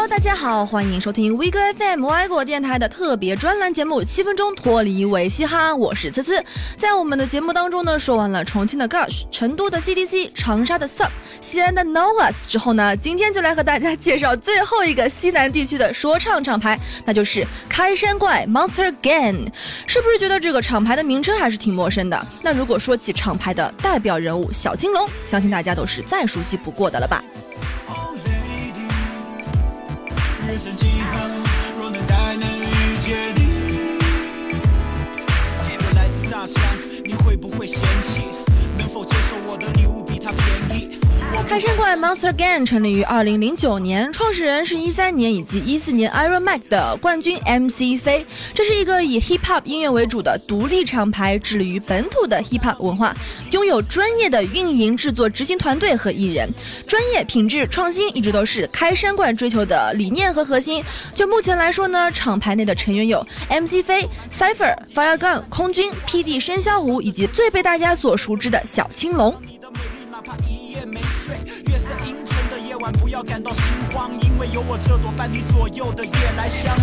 Hello，大家好，欢迎收听 We 歌 FM 外国电台的特别专栏节目《七分钟脱离维嘻哈》，我是呲呲。在我们的节目当中呢，说完了重庆的 Gush、成都的 CDC、长沙的 Sub、西安的 Novas 之后呢，今天就来和大家介绍最后一个西南地区的说唱厂牌，那就是开山怪 Monster Gang。是不是觉得这个厂牌的名称还是挺陌生的？那如果说起厂牌的代表人物小金龙，相信大家都是再熟悉不过的了吧？人生几何，若能再能遇见开山怪 Monster Gang 成立于二零零九年，创始人是一三年以及一四年 Iron Mac 的冠军 MC 飞。这是一个以 Hip Hop 音乐为主的独立厂牌，致力于本土的 Hip Hop 文化，拥有专业的运营、制作、执行团队和艺人。专业、品质、创新一直都是开山怪追求的理念和核心。就目前来说呢，厂牌内的成员有 MC 飞、Cipher、Fire Gun、空军、PD 生肖虎以及最被大家所熟知的小青龙。在阴沉的夜晚，不要感到心慌，因为有我这朵伴你左右的夜来香。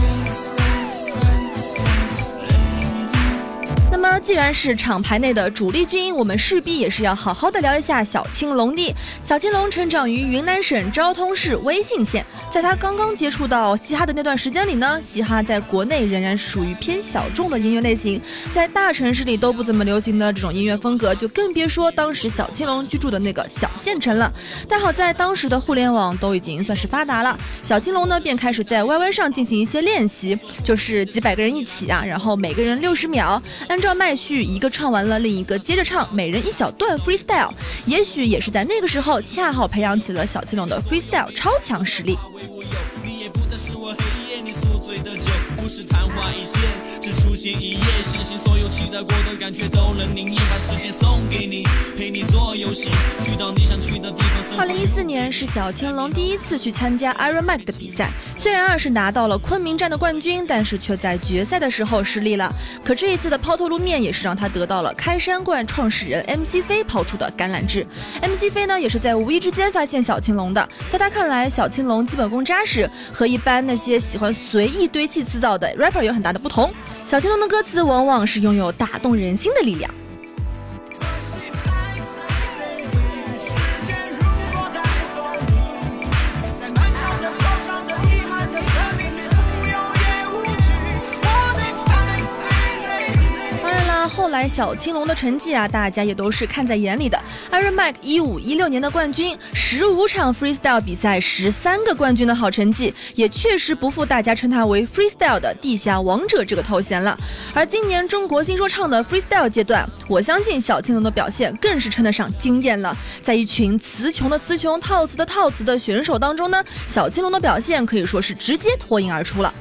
那，既然是厂牌内的主力军，我们势必也是要好好的聊一下小青龙的。小青龙成长于云南省昭通市威信县，在他刚刚接触到嘻哈的那段时间里呢，嘻哈在国内仍然属于偏小众的音乐类型，在大城市里都不怎么流行的这种音乐风格，就更别说当时小青龙居住的那个小县城了。但好在当时的互联网都已经算是发达了，小青龙呢便开始在 YY 上进行一些练习，就是几百个人一起啊，然后每个人六十秒，按照。麦序，一个唱完了，另一个接着唱，每人一小段 freestyle。也许也是在那个时候，恰好培养起了小青龙的 freestyle 超强实力。不是昙花一现，只出现一夜，相信所有期待过的感觉都能凝噎，把时间送给你，陪你做游戏，去到你想去的地方。二零一四年是小青龙第一次去参加 Iron Mac 的比赛，虽然啊是拿到了昆明站的冠军，但是却在决赛的时候失利了。可这一次的抛头露面，也是让他得到了开山怪创始人 MC 飞抛出的橄榄枝。MC 飞呢，也是在无意之间发现小青龙的，在他看来，小青龙基本功扎实，和一般那些喜欢随意堆砌词藻。的 rapper 有很大的不同，小青龙的歌词往往是拥有打动人心的力量。后来小青龙的成绩啊，大家也都是看在眼里的。Iron Mike 一五一六年的冠军，十五场 freestyle 比赛，十三个冠军的好成绩，也确实不负大家称他为 freestyle 的地下王者这个头衔了。而今年中国新说唱的 freestyle 阶段，我相信小青龙的表现更是称得上惊艳了。在一群词穷的词穷、套词的套词的选手当中呢，小青龙的表现可以说是直接脱颖而出了。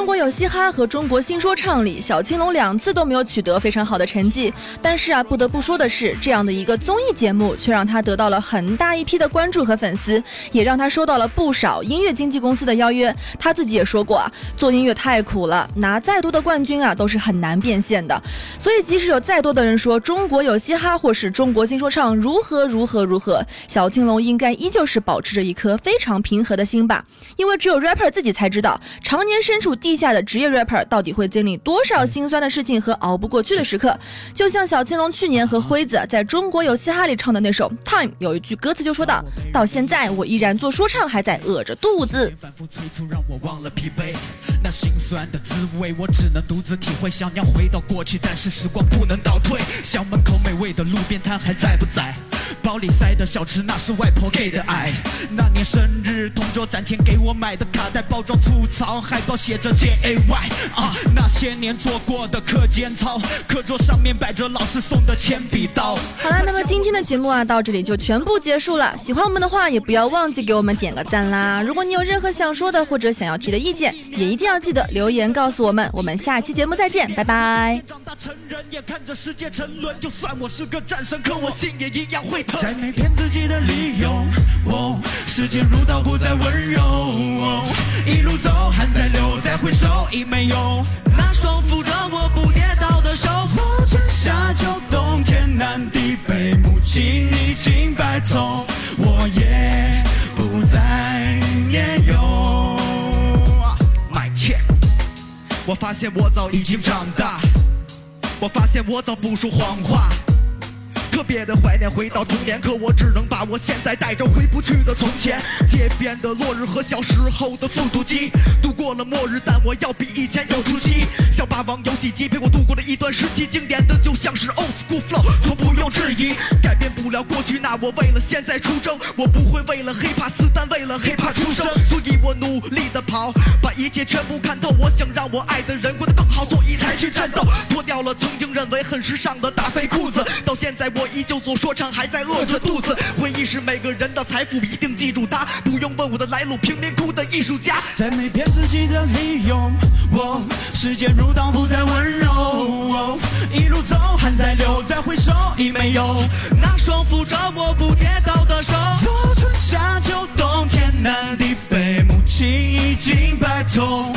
中国有嘻哈和中国新说唱里，小青龙两次都没有取得非常好的成绩。但是啊，不得不说的是，这样的一个综艺节目却让他得到了很大一批的关注和粉丝，也让他收到了不少音乐经纪公司的邀约。他自己也说过啊，做音乐太苦了，拿再多的冠军啊都是很难变现的。所以即使有再多的人说中国有嘻哈或是中国新说唱如何如何如何，小青龙应该依旧是保持着一颗非常平和的心吧。因为只有 rapper 自己才知道，常年身处。地下的职业 rapper 到底会经历多少心酸的事情和熬不过去的时刻？就像小青龙去年和辉子在中国有嘻哈里唱的那首 Time，有一句歌词就说到：“到现在我依然做说唱，还在饿着肚子。”那心酸的滋味，我只能独自体会。想要回到过去，但是时光不能倒退。校门口美味的路边摊还在不在？包里塞的小吃，那是外婆给的爱。那年生日，同桌攒钱给我买的卡带，包装粗糙，海报写着 J A Y。啊，那些年做过的课间操，课桌上面摆着老师送的铅笔刀。好了，那么今天的节目啊，到这里就全部结束了。喜欢我们的话，也不要忘记给我们点个赞啦。如果你有任何想说的或者想要提的意见，也一定要记得留言告诉我们。我们下期节目再见，拜拜。长大成人，眼看着世界沉沦，就算我是个战神，可我心也一样会疼。再没骗自己的理由，哦，时间如刀不再温柔，哦，一路走汗在流，再回首已没有那双扶着我不跌倒的手。春夏秋冬，天南地北，母亲已经白头，我也不再年幼。My check。我发现我早已经长大，我发现我早不说谎话。特别的怀念回到童年，可我只能把我现在带着回不去的从前。街边的落日和小时候的复读机，度过了末日，但我要比以前有出息。小霸王游戏机陪我度过了一段时期，经典的就像是 old school flow，从不用质疑。改变不了过去，那我为了现在出征，我不会为了 hiphop 死，但为了 hiphop 出生。所以我努力的跑，把一切全部看透。我想让我爱的人过得更好，所以才去战斗。脱掉了曾经认为很时尚的大肥裤子，到现在我依旧做说唱，还在饿着肚子。回忆是每个人的财富，一定记住它。不用问我的来路，贫民窟的艺术家。再没骗自己的理由，哦，时间如刀不再温柔，一路走汗在流，再回首已没有那双扶着我不跌倒的手。我春夏秋冬，天南地北，母亲已经白头。